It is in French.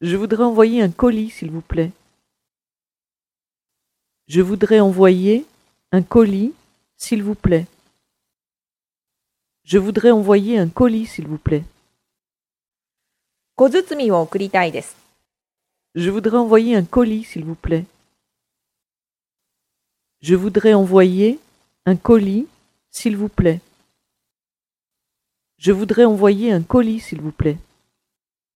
Je voudrais envoyer un colis, s'il vous plaît. Je voudrais envoyer un colis, s'il vous plaît. Je voudrais envoyer un colis, s'il vous plaît. Je voudrais envoyer un colis, s'il vous plaît. Je voudrais envoyer un colis, s'il vous plaît. Je voudrais envoyer un colis, s'il vous plaît.